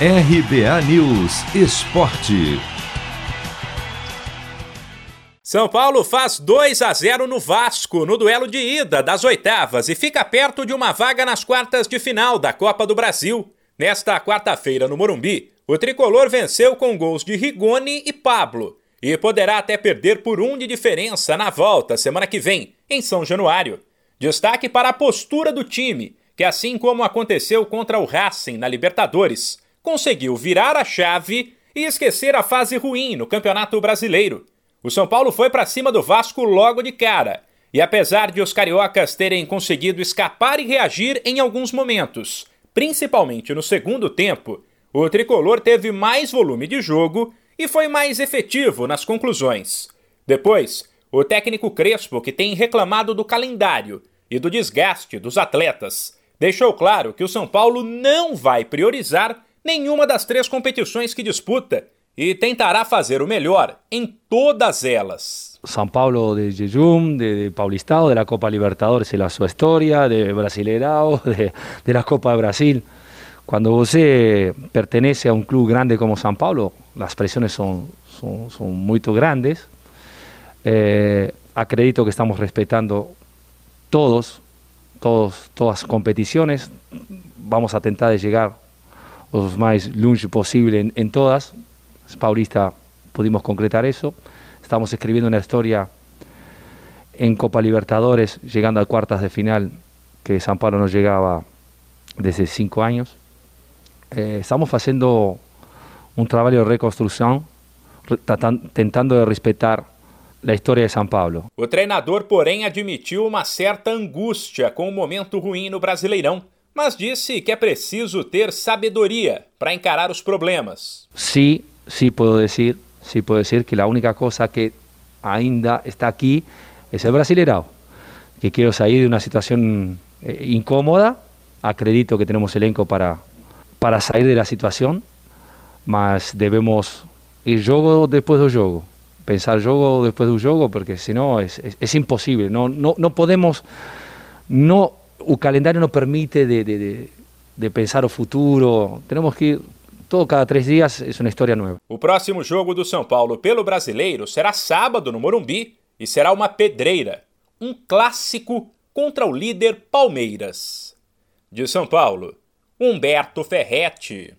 RBA News Esporte. São Paulo faz 2 a 0 no Vasco no duelo de ida das oitavas e fica perto de uma vaga nas quartas de final da Copa do Brasil. Nesta quarta-feira no Morumbi, o tricolor venceu com gols de Rigoni e Pablo e poderá até perder por um de diferença na volta semana que vem, em São Januário. Destaque para a postura do time, que assim como aconteceu contra o Racing na Libertadores, conseguiu virar a chave e esquecer a fase ruim no Campeonato Brasileiro. O São Paulo foi para cima do Vasco logo de cara. E apesar de os cariocas terem conseguido escapar e reagir em alguns momentos, principalmente no segundo tempo, o tricolor teve mais volume de jogo e foi mais efetivo nas conclusões. Depois, o técnico Crespo, que tem reclamado do calendário e do desgaste dos atletas, deixou claro que o São Paulo não vai priorizar nenhuma das três competições que disputa e tentará fazer o melhor em todas elas. São Paulo de Jejum, de, de Paulistao, de la Copa Libertadores e la sua história, de Brasileirao, de, de la Copa de Brasil. Quando você pertenece a um clube grande como São Paulo, as pressões são, são, são muito grandes. Eh, acredito que estamos respeitando todos, todos, todas as competições. Vamos a tentar chegar os mais longe possível em, em todas. Paulista pudimos concretar eso. Estamos escribiendo una historia en Copa Libertadores, llegando a cuartas de final, que San Pablo no llegaba desde cinco años. Eh, estamos haciendo un trabajo de reconstrucción, tentando de respetar a história de São Paulo. O treinador, porém, admitiu uma certa angústia com o momento ruim no Brasileirão mas disse que é preciso ter sabedoria para encarar os problemas. Sim, sim, posso dizer, sim, posso dizer que a única coisa que ainda está aqui é o brasileirão, que quero sair de uma situação eh, incómoda, acredito que temos elenco para para sair da situação, mas devemos ir jogo depois do jogo, pensar jogo depois do jogo, porque senão é, é, é impossível, não, não, não podemos não o calendario no permite de, de, de, pensar o futuro. Temos que ir todo cada três dias é uma história nova. O próximo jogo do São Paulo pelo Brasileiro será sábado no Morumbi e será uma pedreira, um clássico contra o líder Palmeiras. De São Paulo, Humberto Ferretti.